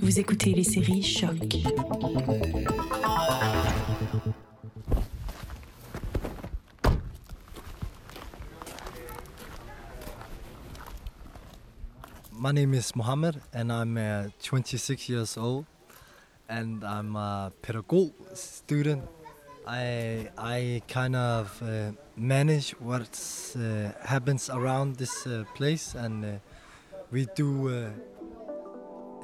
Vous écoutez les séries Choc. My name is Mohammed, and I'm uh, 26 years old, and I'm a pedagogue student. I I kind of uh, manage what uh, happens around this uh, place, and uh, we do.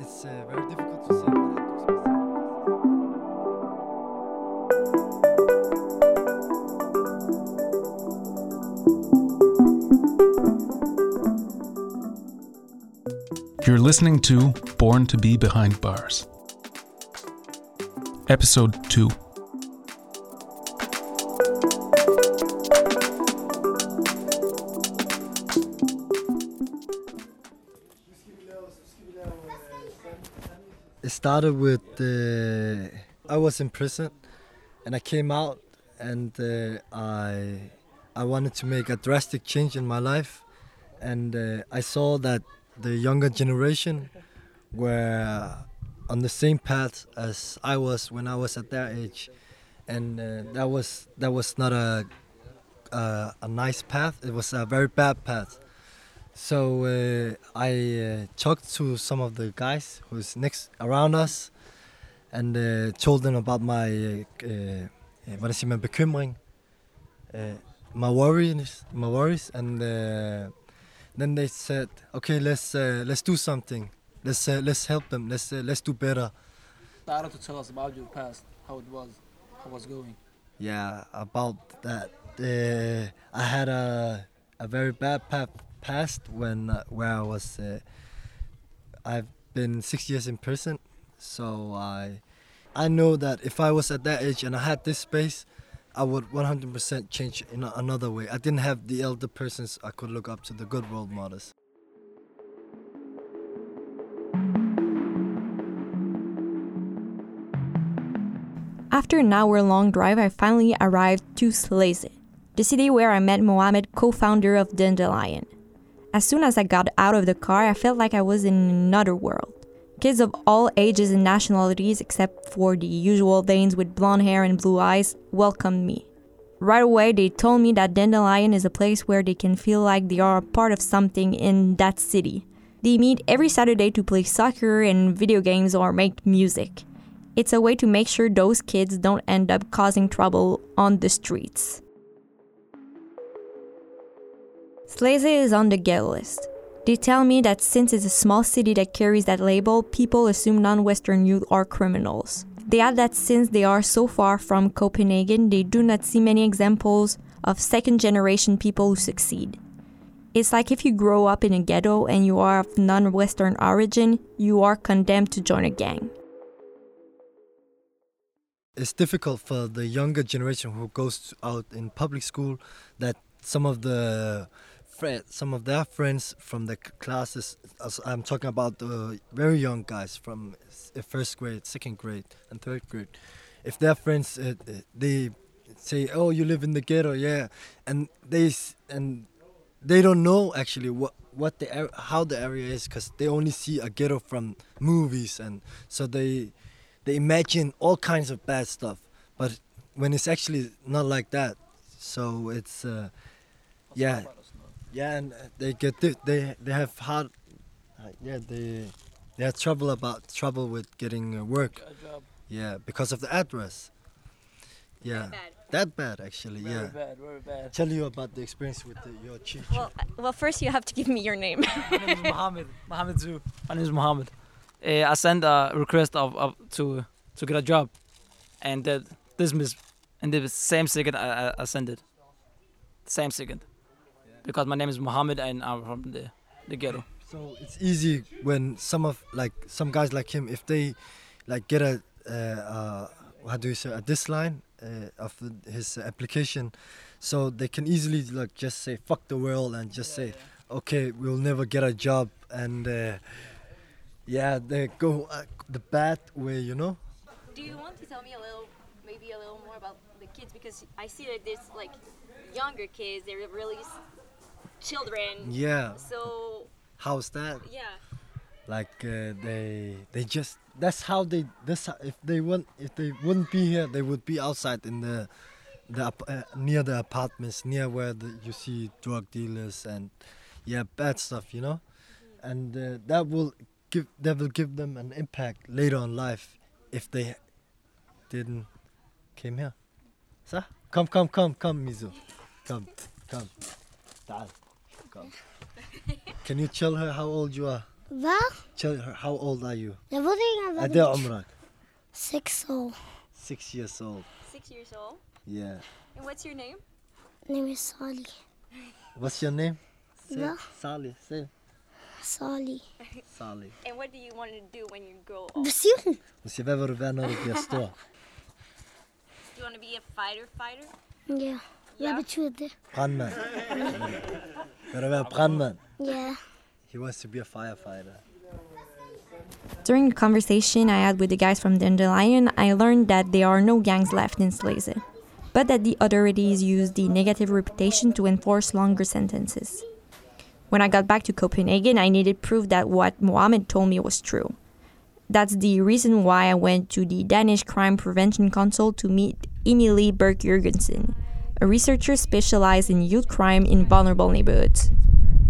It's uh, very difficult to say. what I do specifically. You're listening to Born to Be Behind Bars. Episode 2. Started with uh, I was in prison, and I came out, and uh, I I wanted to make a drastic change in my life, and uh, I saw that the younger generation were on the same path as I was when I was at their age, and uh, that was that was not a, a a nice path. It was a very bad path. So uh, I uh, talked to some of the guys who's next around us, and uh, told them about my uh, uh, hvordan siger man bekymring, uh, my worries, my worries, and uh, then they said, okay, let's uh, let's do something. Let's uh, let's help them. Let's uh, let's do better. started to tell us about your past, how it was, how it was going. Yeah, about that. Uh, I had a a very bad pa- past when uh, where I was. Uh, I've been six years in prison, so I I know that if I was at that age and I had this space, I would 100% change in another way. I didn't have the elder persons I could look up to, the good role models. After an hour long drive, I finally arrived to Slagelse, the city where I met Mohamed, co founder of Dandelion. As soon as I got out of the car, I felt like I was in another world. Kids of all ages and nationalities, except for the usual Danes with blonde hair and blue eyes, welcomed me. Right away, they told me that Dandelion is a place where they can feel like they are a part of something in that city. They meet every Saturday to play soccer and video games or make music. It's a way to make sure those kids don't end up causing trouble on the streets. Slagelse is on the ghetto list. They tell me that since it's a small city that carries that label, people assume non Western youth are criminals. They add that since they are so far from Copenhagen, they do not see many examples of second generation people who succeed. It's like if you grow up in a ghetto and you are of non Western origin, you are condemned to join a gang. it's difficult for the younger generation who goes out in public school that some of the fri some of their friends from the classes as i'm talking about the very young guys from first grade second grade and third grade. If their friends uh, uh, they say oh you live in the ghetto yeah and they and they don't know actually what what the how the area is because they only see a ghetto from movies and so they they imagine all kinds of bad stuff. But when it's actually not like that so it's uh, yeah yeah and uh, they get di- they they have hard uh, yeah they they have trouble about trouble with getting uh, work Good job. yeah because of the address yeah that bad actually Very yeah bad, very bad. tell you about the experience with the, your teacher Well, well, first you have to give me your name. My name is Mohammed. Mohammed too. My name is Mohammed. Uh, I sent a request of, of to to get a job, and this miss And the same second I, I, I sent it. Same second, because my name is Mohammed and I'm from the the ghetto. So it's easy when some of like some guys like him, if they like get a uh, uh, how do you say a disline uh, of his application, so they can easily like just say fuck the world and just say okay we'll never get a job and uh, yeah they go uh, the bad way you know. Do you want to tell me a little, maybe a little more about the kids? Because I see that there's like younger kids, they're really s- children. Yeah, So how's that? yeah, Like uh, they they just that's how they that's how, if they want if they wouldn't be here they would be outside in the the ap- uh, near the apartments near where the, you see drug dealers and yeah bad stuff you know and uh, that will give that will give them an impact later on life if they didn't came here so come come come come Mizu come come تعال come can you tell her how old you are Va? tell her how old are you Jag borde inga قد ايه عمرك Sex år. six years old Six years old. yeah And what's your name? Nej men Sali. what's your name say Va? Sally say Sali. Sally And what do you want to do when you grow old? Besyr. Hon ser vad du blir när du blir stor. Do you want to be a fighter fighter? Ja. Vad betyder det? Brandman. Ska du vara brandman? Ja. He wants to be a firefighter. During the conversation I had with the guys from Dandelion, I learned that there are no gangs left in Slagelse, but that the authorities use the negative reputation to enforce longer sentences. When I got back to Copenhagen, I needed proof that what Mohammed told me was true. That's the reason why I went to the Danish Crime Prevention Council to meet Emilie Berg Jurgensen, a researcher specialized in youth crime in vulnerable neighborhoods.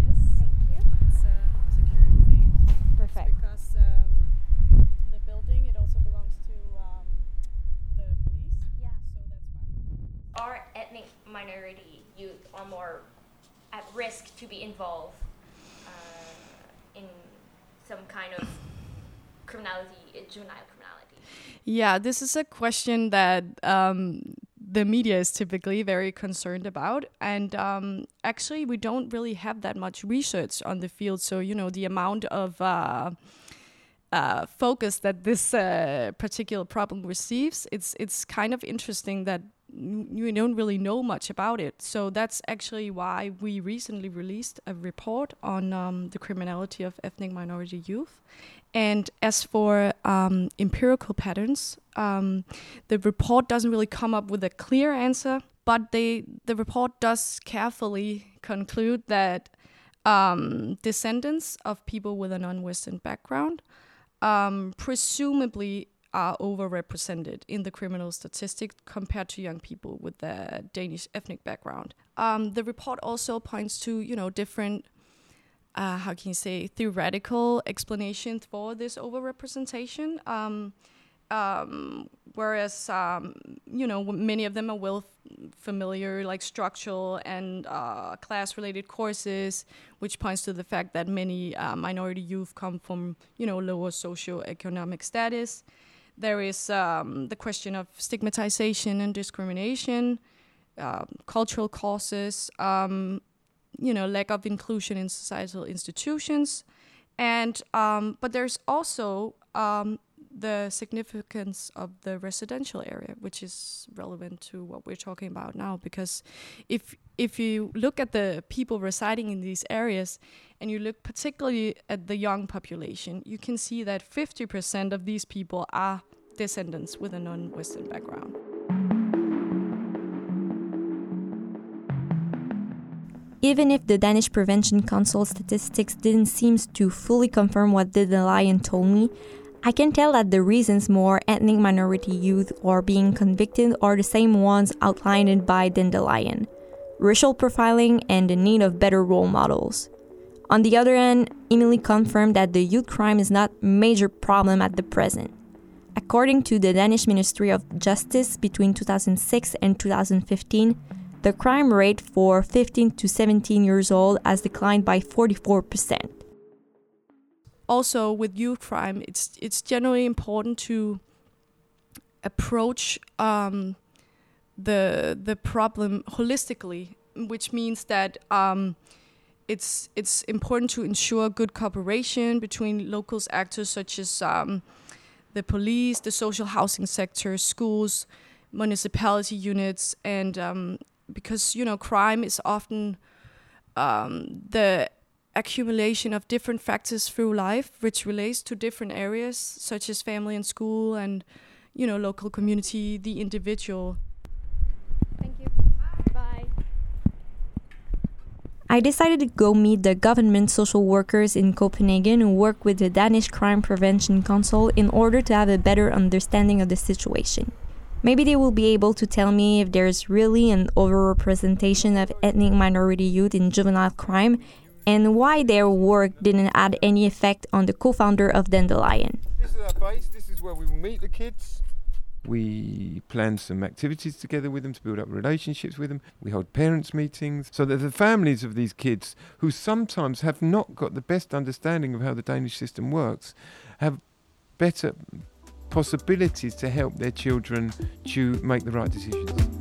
It's a security thing. Perfect. Because um, the building, it also belongs to um, the police. Yeah. So that's why. Our ethnic minority youth are more at risk to be involved uh, in some kind of criminality, uh, juvenile criminality. Yeah, this is a question that um, the media is typically very concerned about. And um, actually, we don't really have that much research on the field. So, you know, the amount of uh, uh, focus that this uh, particular problem receives, it's, it's kind of interesting that you don't really know much about it. So that's actually why we recently released a report on um, the criminality of ethnic minority youth. And as for um, empirical patterns, um, the report doesn't really come up with a clear answer, but they, the report does carefully conclude that um, descendants of people with a non Western background um, presumably are overrepresented in the criminal statistic compared to young people with a Danish ethnic background. Um, the report also points to, you know, different uh, how can you say theoretical explanations for this overrepresentation. Um, um, whereas um, you know many of them are well familiar, like structural and uh, class-related courses, which points to the fact that many uh, minority youth come from you know lower socioeconomic status. There is um, the question of stigmatization and discrimination, uh, cultural causes, um, you know, lack of inclusion in societal institutions, and um, but there's also um, the significance of the residential area, which is relevant to what we're talking about now. Because if if you look at the people residing in these areas, and you look particularly at the young population, you can see that 50% of these people are descendants with a non-Western background. Even if the Danish Prevention Council statistics didn't seem to fully confirm what the lion told me, I can tell that the reasons more ethnic minority youth are being convicted are the same ones outlined by Dandelion racial profiling and the need of better role models. On the other hand, Emily confirmed that the youth crime is not a major problem at the present. According to the Danish Ministry of Justice, between 2006 and 2015, the crime rate for 15 to 17 years old has declined by 44%. Also with youth crime, it's it's generally important to approach um, the the problem holistically, which means that um, it's it's important to ensure good cooperation between locals actors such as um, the police, the social housing sector, schools, municipality units, and um, because you know crime is often um, the accumulation of different factors through life, which relates to different areas such as family and school, and you know local community, the individual. I I decided to go meet the government social workers in Copenhagen who work with the Danish Crime Prevention Council in order to have a better understanding of the situation. Maybe they will be able to tell me if there's really an overrepresentation of ethnic minority youth in juvenile crime and why their work didn't add any effect on the co founder of Dandelion. This is our base, this is where we will meet the kids. We plan some activities together with them to build up relationships with them. We hold parents' meetings so that the families of these kids, who sometimes have not got the best understanding of how the Danish system works, have better possibilities to help their children to make the right decisions.